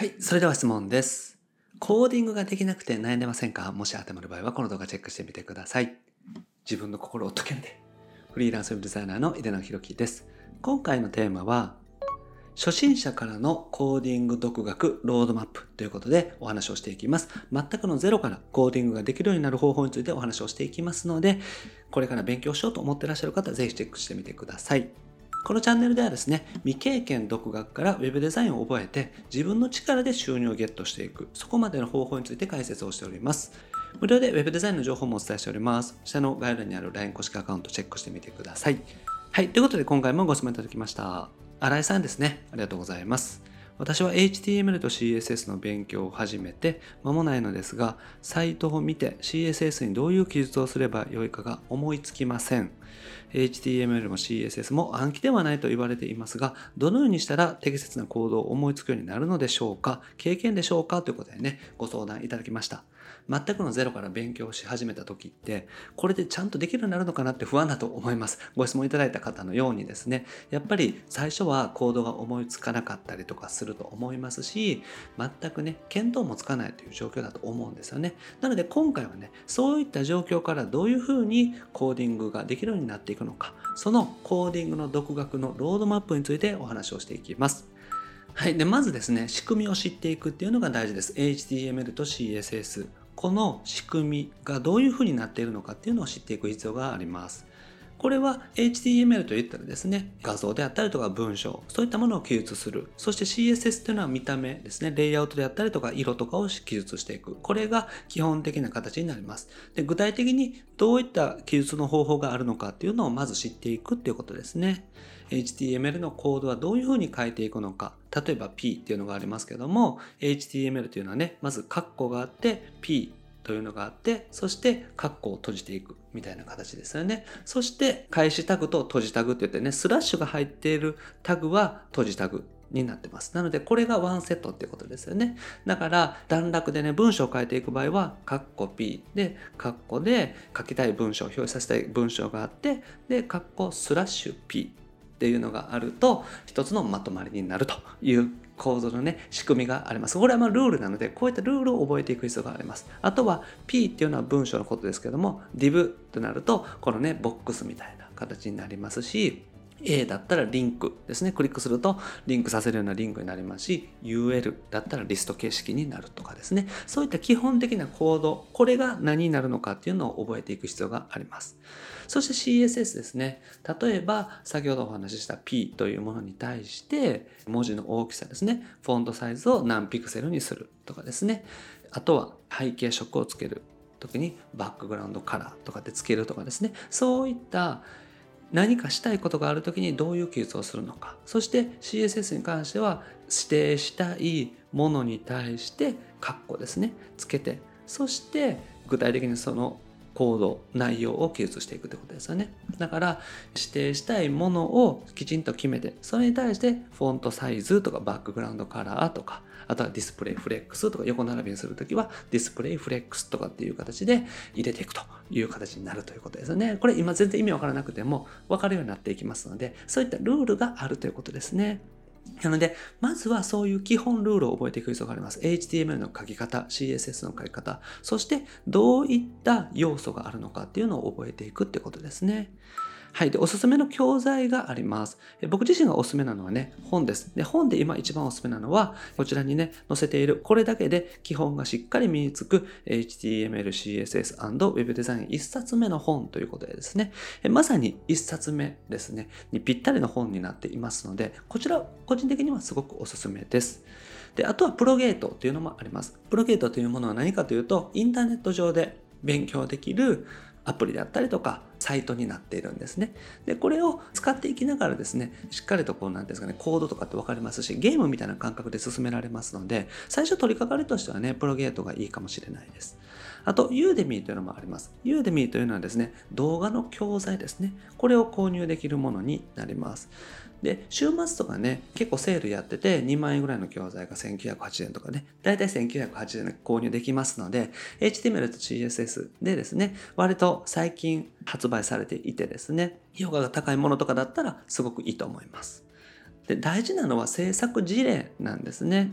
はい、それでは質問です。コーディングができなくて悩んでませんか？もし当てはまる場合はこの動画チェックしてみてください。自分の心を解けんで。フリーランスウェブデザイナーの井出野博樹です。今回のテーマは、初心者からのコーディング独学ロードマップということでお話をしていきます。全くのゼロからコーディングができるようになる方法についてお話をしていきますので、これから勉強しようと思ってらっしゃる方はぜひチェックしてみてください。このチャンネルではですね、未経験独学から Web デザインを覚えて自分の力で収入をゲットしていく、そこまでの方法について解説をしております。無料で Web デザインの情報もお伝えしております。下の概要欄にある LINE 公式アカウントチェックしてみてください。はい、ということで今回もご質問いただきました。新井さんですね。ありがとうございます。私は HTML と CSS の勉強を始めて間もないのですが、サイトを見て CSS にどういう記述をすればよいかが思いつきません。HTML も CSS も暗記ではないと言われていますが、どのようにしたら適切な行動を思いつくようになるのでしょうか経験でしょうかということでね、ご相談いただきました。全くのゼロから勉強し始めた時って、これでちゃんとできるようになるのかなって不安だと思います。ご質問いただいた方のようにですね、やっぱり最初は行動が思いつかなかったりとかすると思いますし、全くね、見当もつかないという状況だと思うんですよね。なので今回はね、そういった状況からどういうふうにコーディングができるようになっていくのか、そのコーディングの独学のロードマップについてお話をしていきます。はい。で、まずですね、仕組みを知っていくっていうのが大事です。HTML と CSS。この仕組みがどういうふうになっているのかっていうのを知っていく必要があります。これは HTML といったらですね、画像であったりとか文章、そういったものを記述する。そして CSS というのは見た目ですね、レイアウトであったりとか色とかを記述していく。これが基本的な形になります。で具体的にどういった記述の方法があるのかっていうのをまず知っていくっていうことですね。HTML のコードはどういうふうに書いていくのか。例えば P っていうのがありますけども、HTML というのはね、まずカッコがあって P というのがあって、そしてカッコを閉じていくみたいな形ですよね。そして開始タグと閉じタグって言ってね、スラッシュが入っているタグは閉じタグ。になってます。なので、これがワンセットっていうことですよね。だから、段落でね、文章を書いていく場合は、カッコ P で、カッコで書きたい文章、表示させたい文章があって、で、カッコスラッシュ P っていうのがあると一つのまとまりになるという構造のね仕組みがあります。これはまルールなのでこういったルールを覚えていく必要があります。あとは P っていうのは文章のことですけども div となるとこのねボックスみたいな形になりますし A だったらリンクですね。クリックするとリンクさせるようなリンクになりますし、UL だったらリスト形式になるとかですね。そういった基本的なコード、これが何になるのかっていうのを覚えていく必要があります。そして CSS ですね。例えば、先ほどお話しした P というものに対して、文字の大きさですね。フォントサイズを何ピクセルにするとかですね。あとは背景色をつける時にバックグラウンドカラーとかでつけるとかですね。そういった何かしたいことがあるときにどういう記述をするのか。そして CSS に関しては指定したいものに対してカッコですね。つけて、そして具体的にそのコード、内容を記述していくってことですよね。だから指定したいものをきちんと決めて、それに対してフォントサイズとかバックグラウンドカラーとか、あとはディスプレイフレックスとか横並びにするときはディスプレイフレックスとかっていう形で入れていくという形になるということですよね。これ今全然意味わからなくても分かるようになっていきますので、そういったルールがあるということですね。なので、まずはそういう基本ルールを覚えていく必要があります。HTML の書き方、CSS の書き方、そしてどういった要素があるのかっていうのを覚えていくってことですね。はい。で、おすすめの教材があります。僕自身がおすすめなのはね、本です。で、本で今一番おすすめなのは、こちらにね、載せている、これだけで基本がしっかり身につく HTML、CSS& Web デザイン一冊目の本ということでですね、まさに一冊目ですね、にぴったりの本になっていますので、こちら、個人的にはすごくおすすめです。で、あとはプロゲートというのもあります。プロゲートというものは何かというと、インターネット上で勉強できるアプリであったりとか、サイトになっているんですね。で、これを使っていきながらですね、しっかりとこう、なんていうんですかね、コードとかって分かりますし、ゲームみたいな感覚で進められますので、最初取り掛かりとしてはね、プロゲートがいいかもしれないです。あと、ユーデミーというのもあります。ユーデミーというのはですね、動画の教材ですね。これを購入できるものになります。で、週末とかね、結構セールやってて、2万円ぐらいの教材が1980円とかね、だいたい1980円で購入できますので、HTML と CSS でですね、割と最近発売されていてですね、評価が高いものとかだったらすごくいいと思います。で大事なのは制作事例なんですね。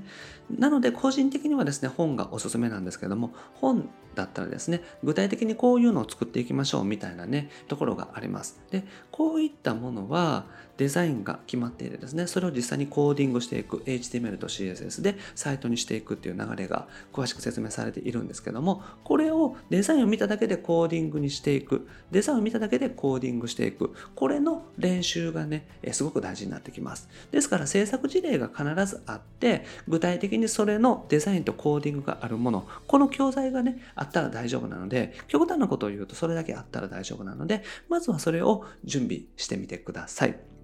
なので個人的にはですね本がおすすめなんですけども本だったらですね具体的にこういうのを作っていきましょうみたいなねところがあります。でこういったものはデザインが決まっていてですねそれを実際にコーディングしていく HTML と CSS でサイトにしていくっていう流れが詳しく説明されているんですけどもこれをデザインを見ただけでコーディングにしていくデザインを見ただけでコーディングしていくこれの練習がねすごく大事になってきます。ですから制作事例が必ずあって具体的にそれのデザインとコーディングがあるものこの教材がねあったら大丈夫なので極端なことを言うとそれだけあったら大丈夫なのでまずはそれを準備してみてください。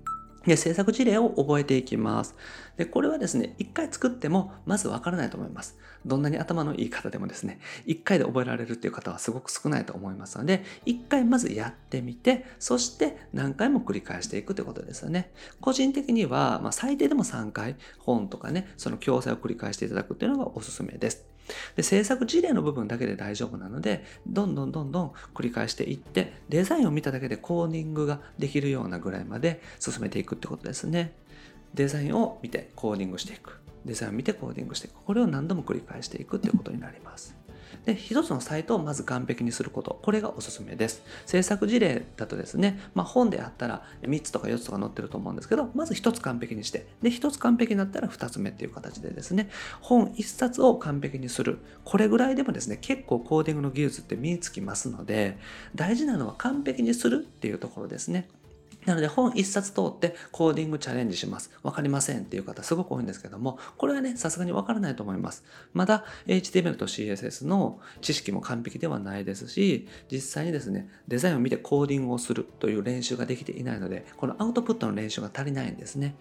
で、制作事例を覚えていきます。で、これはですね、一回作ってもまずわからないと思います。どんなに頭のいい方でもですね、一回で覚えられるっていう方はすごく少ないと思いますので、一回まずやってみて、そして何回も繰り返していくということですよね。個人的には、まあ、最低でも3回本とかね、その教材を繰り返していただくっていうのがおすすめです。で制作事例の部分だけで大丈夫なのでどんどんどんどん繰り返していってデザインを見ただけでコーディングができるようなぐらいまで進めていくってことですね。デザインを見てコーディングしていく。デザインを見てコーディングしていく。これを何度も繰り返していくっていうことになります。で、一つのサイトをまず完璧にすること。これがおすすめです。制作事例だとですね、まあ、本であったら3つとか4つとか載ってると思うんですけど、まず1つ完璧にして、で、1つ完璧になったら2つ目っていう形でですね、本1冊を完璧にする。これぐらいでもですね、結構コーディングの技術って身につきますので、大事なのは完璧にするっていうところですね。なので本一冊通ってコーディングチャレンジします。わかりませんっていう方すごく多いんですけども、これはね、さすがにわからないと思います。まだ HTML と CSS の知識も完璧ではないですし、実際にですね、デザインを見てコーディングをするという練習ができていないので、このアウトプットの練習が足りないんですね。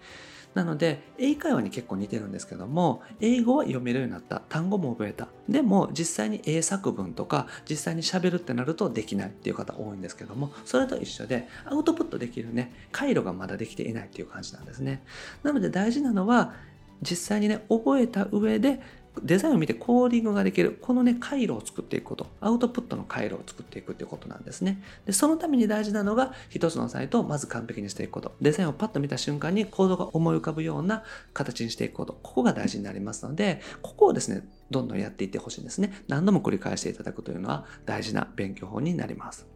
なので、英会話に結構似てるんですけども、英語は読めるようになった。単語も覚えた。でも、実際に英作文とか、実際に喋るってなるとできないっていう方多いんですけども、それと一緒で、アウトプットできるね、回路がまだできていないっていう感じなんですね。なので大事なのは、実際にね、覚えた上でデザインを見てコーディングができる、このね、回路を作っていくこと、アウトプットの回路を作っていくっていうことなんですね。で、そのために大事なのが、一つのサイトをまず完璧にしていくこと。デザインをパッと見た瞬間にコードが思い浮かぶような形にしていくこと。ここが大事になりますので、ここをですね、どんどんやっていってほしいんですね。何度も繰り返していただくというのは大事な勉強法になります。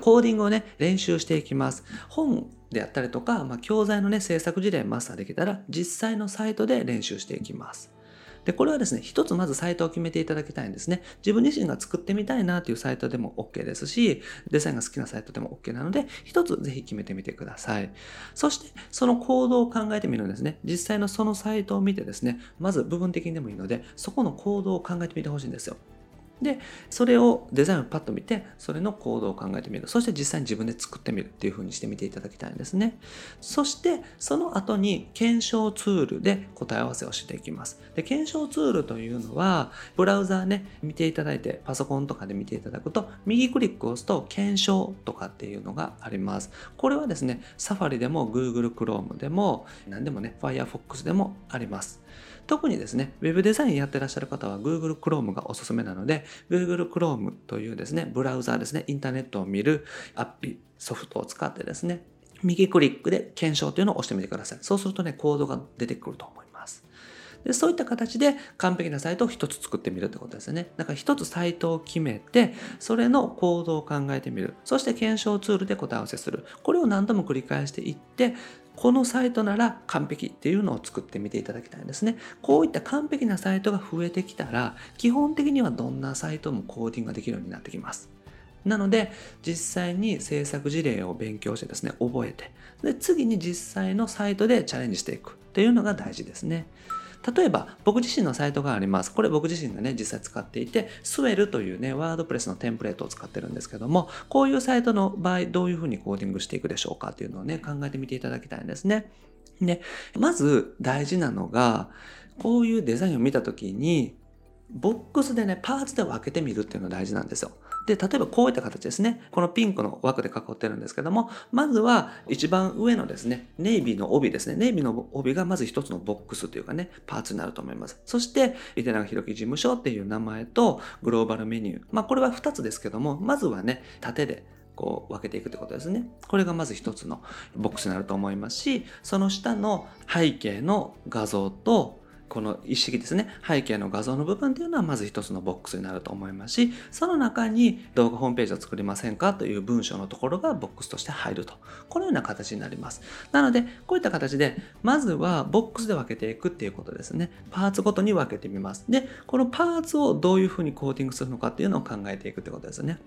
コーディングをね、練習していきます。本であったりとか、まあ、教材のね、制作事例マスターできたら、実際のサイトで練習していきます。で、これはですね、一つまずサイトを決めていただきたいんですね。自分自身が作ってみたいなというサイトでも OK ですし、デザインが好きなサイトでも OK なので、一つぜひ決めてみてください。そして、その行動を考えてみるんですね。実際のそのサイトを見てですね、まず部分的にでもいいので、そこの行動を考えてみてほしいんですよ。で、それをデザインをパッと見て、それの行動を考えてみる。そして実際に自分で作ってみるっていう風にしてみていただきたいんですね。そして、その後に検証ツールで答え合わせをしていきます。で、検証ツールというのは、ブラウザーね、見ていただいて、パソコンとかで見ていただくと、右クリックを押すと検証とかっていうのがあります。これはですね、サファリでも Google Chrome でも、何でもね、Firefox でもあります。特にですね、Web デザインやってらっしゃる方は Google Chrome がおすすめなので、Google Chrome というですね、ブラウザーですね、インターネットを見るアプリ、ソフトを使ってですね、右クリックで検証というのを押してみてください。そうするとね、コードが出てくると思います。でそういった形で完璧なサイトを一つ作ってみるってことですよね。だから一つサイトを決めて、それのコードを考えてみる。そして検証ツールで答え合わせする。これを何度も繰り返していって、このサイトなら完璧っていうのを作ってみていただきたいんですね。こういった完璧なサイトが増えてきたら、基本的にはどんなサイトもコーディングができるようになってきます。なので、実際に制作事例を勉強してですね、覚えて、で、次に実際のサイトでチャレンジしていくっていうのが大事ですね。例えば僕自身のサイトがあります。これ僕自身がね、実際使っていて、スウェルというね、ワードプレスのテンプレートを使ってるんですけども、こういうサイトの場合、どういうふうにコーディングしていくでしょうかっていうのをね、考えてみていただきたいんですね。で、まず大事なのが、こういうデザインを見たときに、ボックスでね、パーツで分けてみるっていうのが大事なんですよ。で、例えばこういった形ですね。このピンクの枠で囲ってるんですけども、まずは一番上のですね、ネイビーの帯ですね。ネイビーの帯がまず一つのボックスというかね、パーツになると思います。そして、池永弘樹事務所っていう名前とグローバルメニュー。まあこれは2つですけども、まずはね、縦でこう分けていくってことですね。これがまず一つのボックスになると思いますし、その下の背景の画像とこの一式ですね。背景の画像の部分っていうのはまず一つのボックスになると思いますしその中に動画ホームページを作りませんかという文章のところがボックスとして入ると。このような形になります。なのでこういった形でまずはボックスで分けていくっていうことですね。パーツごとに分けてみます。でこのパーツをどういうふうにコーティングするのかっていうのを考えていくってことですね。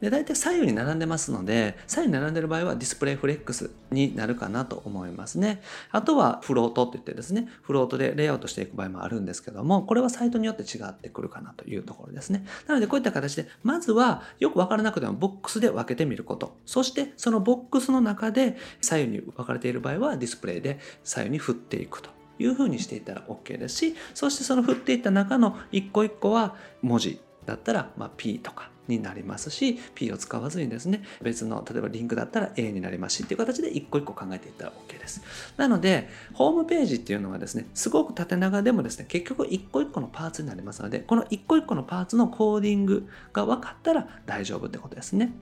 で大体左右に並んでますので左右に並んでる場合はディスプレイフレックスになるかなと思いますね。あとはフロートって言ってですねフロートでレイアウトしていく場合もあるんですけどもこれはサイトによって違ってくるかなというところですね。なのでこういった形でまずはよくわからなくてもボックスで分けてみること。そしてそのボックスの中で左右に分かれている場合はディスプレイで左右に振っていくというふうにしていたら OK ですしそしてその振っていった中の一個一個は文字だったら、ま、P とかになりますし P を使わずにですね別の例えばリンクだったら A になりますしっていう形で一個一個考えていったら OK です。なのでホームページっていうのはですねすごく縦長でもですね結局一個一個のパーツになりますのでこの一個一個のパーツのコーディングが分かったら大丈夫ってことですね。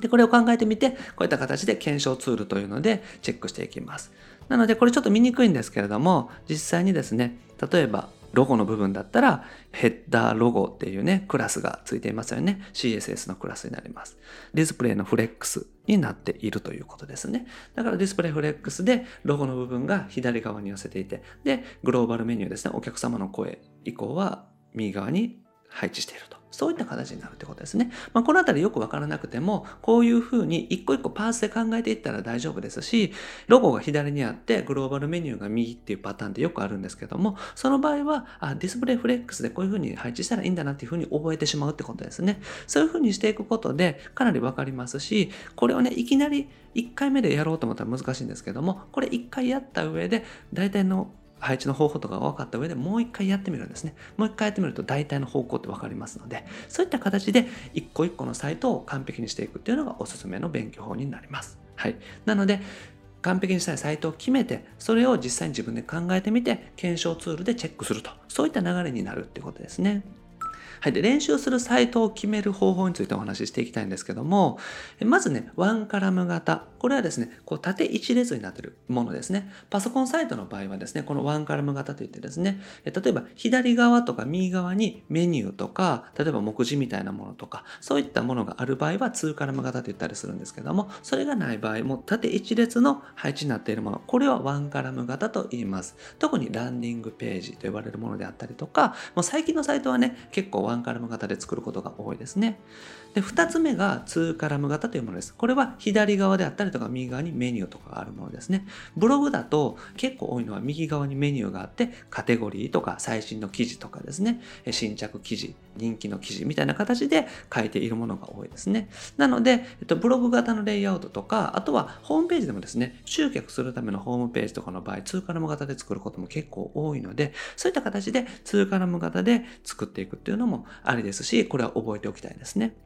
でこれを考えてみてこういった形で検証ツールというのでチェックしていきます。なのでこれちょっと見にくいんですけれども実際にですね例えばロゴの部分だったらヘッダーロゴっていうねクラスがついていますよね。CSS のクラスになります。ディスプレイのフレックスになっているということですね。だからディスプレイフレックスでロゴの部分が左側に寄せていてでグローバルメニューですね。お客様の声以降は右側に配置していると。そういった形になるってことですね。まあ、このあたりよくわからなくても、こういうふうに一個一個パーツで考えていったら大丈夫ですし、ロゴが左にあってグローバルメニューが右っていうパターンってよくあるんですけども、その場合はあディスプレイフレックスでこういうふうに配置したらいいんだなっていうふうに覚えてしまうってことですね。そういうふうにしていくことでかなりわかりますし、これをね、いきなり1回目でやろうと思ったら難しいんですけども、これ1回やった上で大体の配置の方法とかが分かった上でもう一回やってみるんですね。もう一回やってみると大体の方向って分かりますので、そういった形で一個一個のサイトを完璧にしていくっていうのがおすすめの勉強法になります。はい。なので、完璧にしたいサイトを決めて、それを実際に自分で考えてみて、検証ツールでチェックすると。そういった流れになるってことですね。はい。で、練習するサイトを決める方法についてお話ししていきたいんですけども、まずね、ワンカラム型。これはですね、こう縦一列になっているものですね。パソコンサイトの場合はですね、このワンカラム型といってですね、例えば左側とか右側にメニューとか、例えば目次みたいなものとか、そういったものがある場合は2カラム型と言ったりするんですけども、それがない場合も縦一列の配置になっているもの、これはワンカラム型と言います。特にランディングページと呼ばれるものであったりとか、もう最近のサイトはね、結構ワンカラム型で作ることが多いですね。で、2つ目が2カラム型というものです。これは左側であったりとか右側にメニューとかがあるものですね。ブログだと結構多いのは右側にメニューがあってカテゴリーとか最新の記事とかですね、新着記事、人気の記事みたいな形で書いているものが多いですね。なので、えっと、ブログ型のレイアウトとか、あとはホームページでもですね、集客するためのホームページとかの場合、2カラム型で作ることも結構多いので、そういった形で2カラム型で作っていくっていうのもありですし、これは覚えておきたいですね。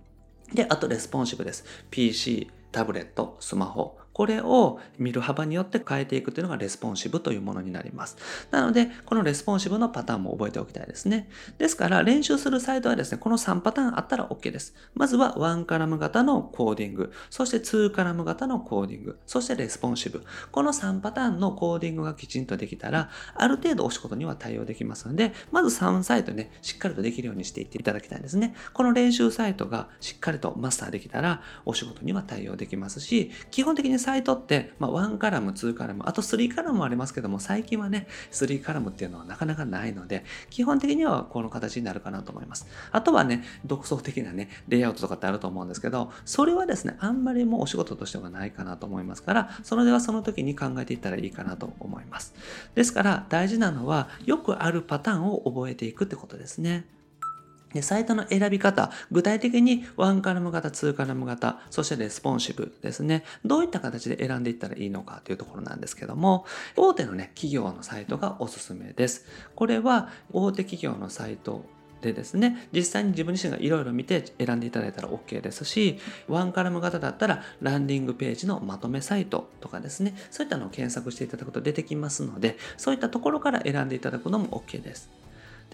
で、あとレスポンシブです。PC、タブレット、スマホ、これを見る幅によって変えていくというのがレスポンシブというものになります。なので、このレスポンシブのパターンも覚えておきたいですね。ですから、練習するサイトはですね、この3パターンあったら OK です。まずは1カラム型のコーディング、そして2カラム型のコーディング、そしてレスポンシブ。この3パターンのコーディングがきちんとできたら、ある程度お仕事には対応できますので、まず3サイトね、しっかりとできるようにしていっていただきたいんですね。この練習サイトがしっかりとマスターできたら、お仕事には対応できますし、基本的にサイトって、まあ、1カラム、2カラム、あと3カラムもありますけども、最近はね、3カラムっていうのはなかなかないので、基本的にはこの形になるかなと思います。あとはね、独創的なね、レイアウトとかってあると思うんですけど、それはですね、あんまりもうお仕事としてはないかなと思いますから、それではその時に考えていったらいいかなと思います。ですから、大事なのは、よくあるパターンを覚えていくってことですね。で、サイトの選び方、具体的に1カラム型、2カラム型、そしてレスポンシブですね。どういった形で選んでいったらいいのかというところなんですけども、大手のね、企業のサイトがおすすめです。これは大手企業のサイトでですね、実際に自分自身がいろいろ見て選んでいただいたら OK ですし、ワンカラム型だったらランディングページのまとめサイトとかですね、そういったのを検索していただくと出てきますので、そういったところから選んでいただくのも OK です。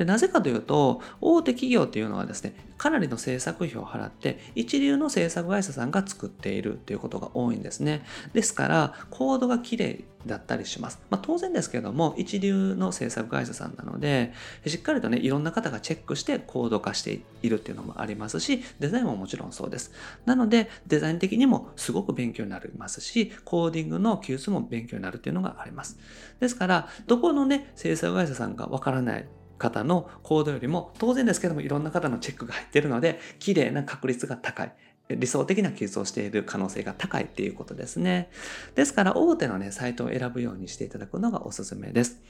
でなぜかというと大手企業っていうのはですねかなりの制作費を払って一流の制作会社さんが作っているということが多いんですねですからコードが綺麗だったりします。まあ、当然ですけども、一流の制作会社さんなので、しっかりとね、いろんな方がチェックしてコード化しているっていうのもありますし、デザインももちろんそうです。なので、デザイン的にもすごく勉強になりますし、コーディングの技術も勉強になるっていうのがあります。ですから、どこのね、制作会社さんかわからない方のコードよりも当然ですけどもいろんな方のチェックが入っているので綺麗な確率が高い理想的な技術をしている可能性が高いっていうことですね。ですから大手のね、サイトを選ぶようにしていただくのがおすすめです。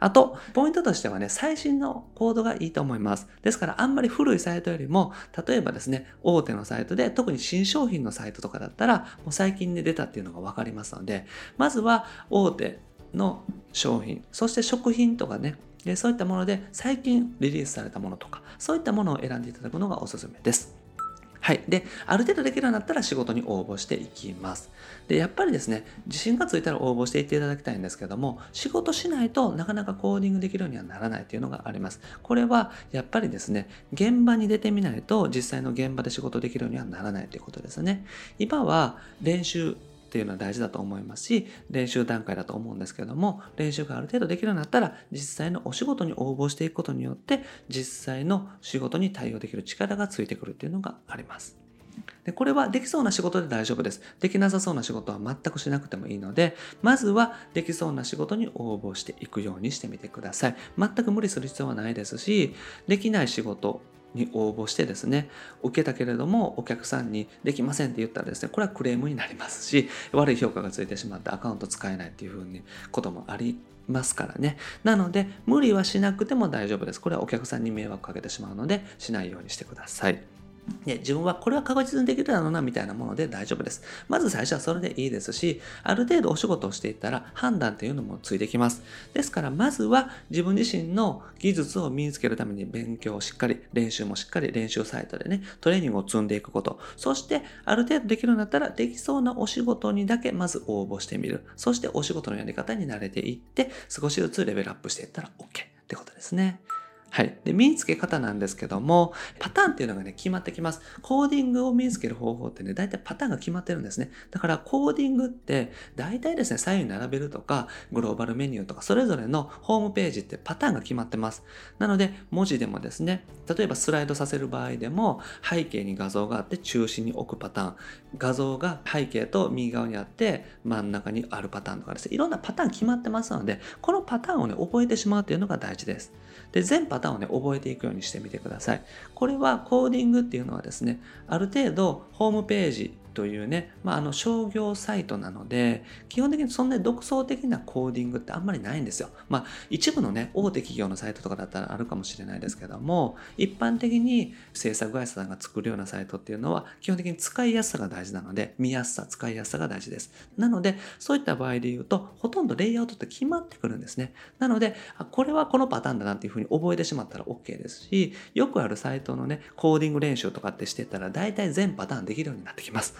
あと、ポイントとしてはね、最新のコードがいいと思います。ですからあんまり古いサイトよりも、例えばですね、大手のサイトで特に新商品のサイトとかだったら、もう最近で出たっていうのがわかりますので、まずは大手の商品、そして食品とかね、そういったもので最近リリースされたものとか、そういったものを選んでいただくのがおすすめです。はい。で、ある程度できるようになったら仕事に応募していきます。で、やっぱりですね、自信がついたら応募していっていただきたいんですけども、仕事しないとなかなかコーディングできるようにはならないっていうのがあります。これはやっぱりですね、現場に出てみないと実際の現場で仕事できるようにはならないということですね。今は練習っていうのは大事だと思いますし練習段階だと思うんですけども練習がある程度できるようになったら実際のお仕事に応募していくことによって実際の仕事に対応できる力がついてくるっていうのがあります。でこれはできそうな仕事で大丈夫です。できなさそうな仕事は全くしなくてもいいので、まずはできそうな仕事に応募していくようにしてみてください。全く無理する必要はないですし、できない仕事に応募してですね、受けたけれどもお客さんにできませんって言ったらですね、これはクレームになりますし、悪い評価がついてしまってアカウント使えないっていうふうにこともありますからね。なので、無理はしなくても大丈夫です。これはお客さんに迷惑かけてしまうので、しないようにしてください。ね、自分はこれは確実にできるだろうなみたいなもので大丈夫です。まず最初はそれでいいですし、ある程度お仕事をしていったら判断っていうのもついてきます。ですからまずは自分自身の技術を身につけるために勉強をしっかり、練習もしっかり練習サイトでね、トレーニングを積んでいくこと。そしてある程度できるようになったらできそうなお仕事にだけまず応募してみる。そしてお仕事のやり方に慣れていって少しずつレベルアップしていったら OK ってことですね。はい。で、身につけ方なんですけども、パターンっていうのがね、決まってきます。コーディングを身につける方法ってね、大体パターンが決まってるんですね。だから、コーディングって、大体ですね、左右に並べるとか、グローバルメニューとか、それぞれのホームページってパターンが決まってます。なので、文字でもですね、例えばスライドさせる場合でも、背景に画像があって中心に置くパターン、画像が背景と右側にあって真ん中にあるパターンとかですね、いろんなパターン決まってますので、このパターンをね、覚えてしまうっていうのが大事です。で、全パターンをね、覚えていくようにしてみてください。これはコーディングっていうのはですね、ある程度ホームページというね、まあ、あの商業サイトなので、基本的にそんなに独創的なコーディングってあんまりないんですよ。まあ、一部のね、大手企業のサイトとかだったらあるかもしれないですけども、一般的に制作会社さんが作るようなサイトっていうのは、基本的に使いやすさが大事なので、見やすさ、使いやすさが大事です。なので、そういった場合で言うと、ほとんどレイアウトって決まってくるんですね。なので、これはこのパターンだなっていうふうに覚えてしまったら OK ですし、よくあるサイトのね、コーディング練習とかってしてたら、大体全パターンできるようになってきます。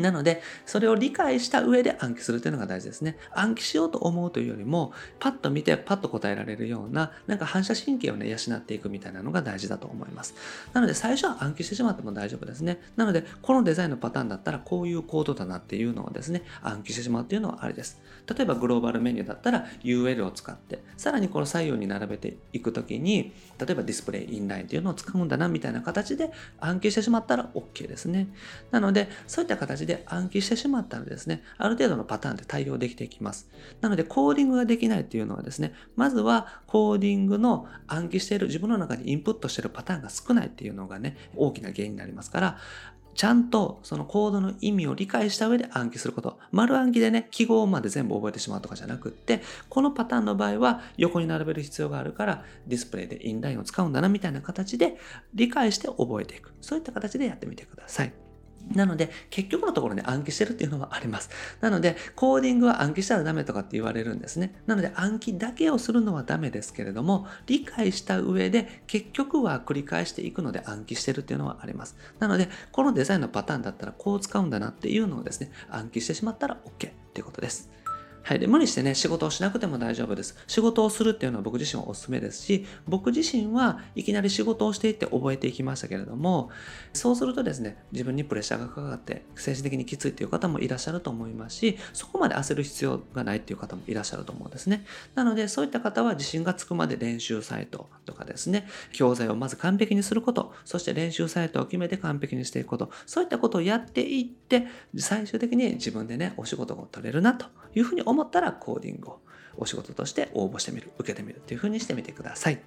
なので、それを理解した上で暗記するというのが大事ですね。暗記しようと思うというよりも、パッと見てパッと答えられるような、なんか反射神経をね、養っていくみたいなのが大事だと思います。なので、最初は暗記してしまっても大丈夫ですね。なので、このデザインのパターンだったら、こういうコードだなっていうのをですね、暗記してしまうっていうのはありです。例えば、グローバルメニューだったら、UL を使って、さらにこの左右に並べていくときに、例えばディスプレイインラインっていうのを使うんだな、みたいな形で暗記してしまったら OK ですね。なので、そういった形でで暗記してしまったらですね、ある程度のパターンで対応できていきます。なので、コーディングができないっていうのはですね、まずはコーディングの暗記している自分の中にインプットしているパターンが少ないっていうのがね、大きな原因になりますから、ちゃんとそのコードの意味を理解した上で暗記すること。丸暗記でね、記号まで全部覚えてしまうとかじゃなくって、このパターンの場合は横に並べる必要があるからディスプレイでインラインを使うんだなみたいな形で理解して覚えていく。そういった形でやってみてください。なので、結局のところね、暗記してるっていうのはあります。なので、コーディングは暗記したらダメとかって言われるんですね。なので、暗記だけをするのはダメですけれども、理解した上で、結局は繰り返していくので暗記してるっていうのはあります。なので、このデザインのパターンだったらこう使うんだなっていうのをですね、暗記してしまったら OK っていうことです。はい。で、無理してね、仕事をしなくても大丈夫です。仕事をするっていうのは僕自身はお勧めですし、僕自身はいきなり仕事をしていって覚えていきましたけれども、そうするとですね、自分にプレッシャーがかかって、精神的にきついっていう方もいらっしゃると思いますし、そこまで焦る必要がないっていう方もいらっしゃると思うんですね。なので、そういった方は自信がつくまで練習サイトとかですね、教材をまず完璧にすること、そして練習サイトを決めて完璧にしていくこと、そういったことをやっていって、最終的に自分でね、お仕事が取れるなというふうに思ったらコーディングをお仕事として応募してみる、受けてみるっていうふうにしてみてください。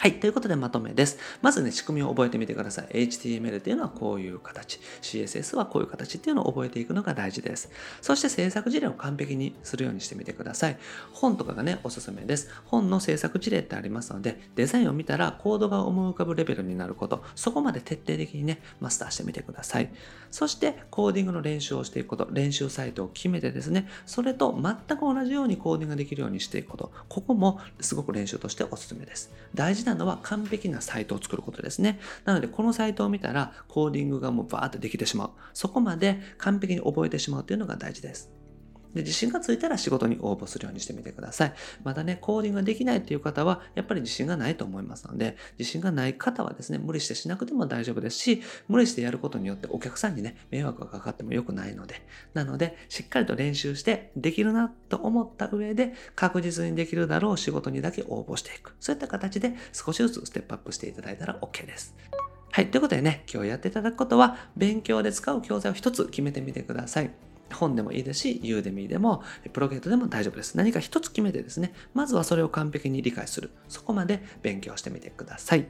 はい。ということでまとめです。まずね、仕組みを覚えてみてください。HTML っていうのはこういう形。CSS はこういう形っていうのを覚えていくのが大事です。そして制作事例を完璧にするようにしてみてください。本とかがね、おすすめです。本の制作事例ってありますので、デザインを見たらコードが思い浮かぶレベルになること、そこまで徹底的にね、マスターしてみてください。そしてコーディングの練習をしていくこと、練習サイトを決めてですね、それと全く同じようにコーディングができるようにしていくこと、ここもすごく練習としておすすめです。大事なのは完璧なサイトを作ることですね。なので、このサイトを見たら、コーディングがもうバーってできてしまう。そこまで完璧に覚えてしまうというのが大事です。で自信がついたら仕事に応募するようにしてみてください。またね、コーディングができないっていう方は、やっぱり自信がないと思いますので、自信がない方はですね、無理してしなくても大丈夫ですし、無理してやることによってお客さんにね、迷惑がかかっても良くないので、なので、しっかりと練習して、できるなと思った上で、確実にできるだろう仕事にだけ応募していく。そういった形で少しずつステップアップしていただいたら OK です。はい。ということでね、今日やっていただくことは、勉強で使う教材を一つ決めてみてください。本でもいいですし、ユーデミーでも、プロゲートでも大丈夫です。何か一つ決めてですね、まずはそれを完璧に理解する。そこまで勉強してみてください。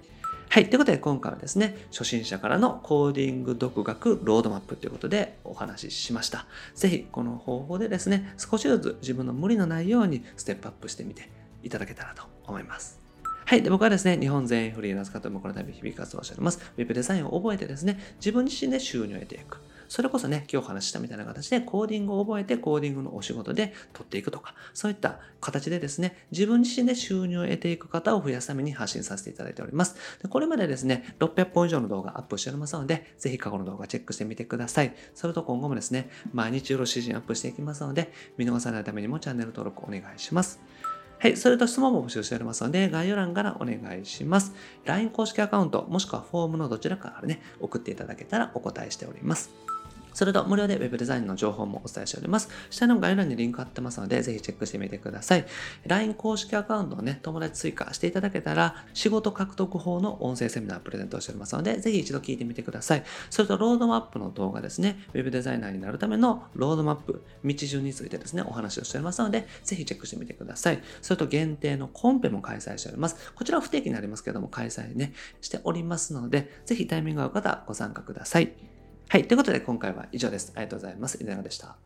はい。ということで、今回はですね、初心者からのコーディング独学ロードマップということでお話ししました。ぜひ、この方法でですね、少しずつ自分の無理のないようにステップアップしてみていただけたらと思います。はい。で、僕はですね、日本全員フリーランス化ともこの度日々活動しております。ウェブデザインを覚えてですね、自分自身で収入を得ていく。それこそね、今日お話ししたみたいな形でコーディングを覚えてコーディングのお仕事で取っていくとか、そういった形でですね、自分自身で収入を得ていく方を増やすために発信させていただいております。でこれまでですね、600本以上の動画アップしておりますので、ぜひ過去の動画チェックしてみてください。それと今後もですね、毎日よろしいアップしていきますので、見逃さないためにもチャンネル登録お願いします。はい。それと質問も募集しておりますので、概要欄からお願いします。LINE 公式アカウント、もしくはフォームのどちらかからね、送っていただけたらお答えしております。それと無料で Web デザインの情報もお伝えしております。下の概要欄にリンク貼ってますので、ぜひチェックしてみてください。LINE 公式アカウントをね、友達追加していただけたら、仕事獲得法の音声セミナープレゼントしておりますので、ぜひ一度聞いてみてください。それと、ロードマップの動画ですね、Web デザイナーになるためのロードマップ、道順についてですね、お話をしておりますので、ぜひチェックしてみてください。それと、限定のコンペも開催しております。こちらは不定期になりますけども、開催ね、しておりますので、ぜひタイミングが合う方、ご参加ください。はい。ということで今回は以上です。ありがとうございます。井上でした。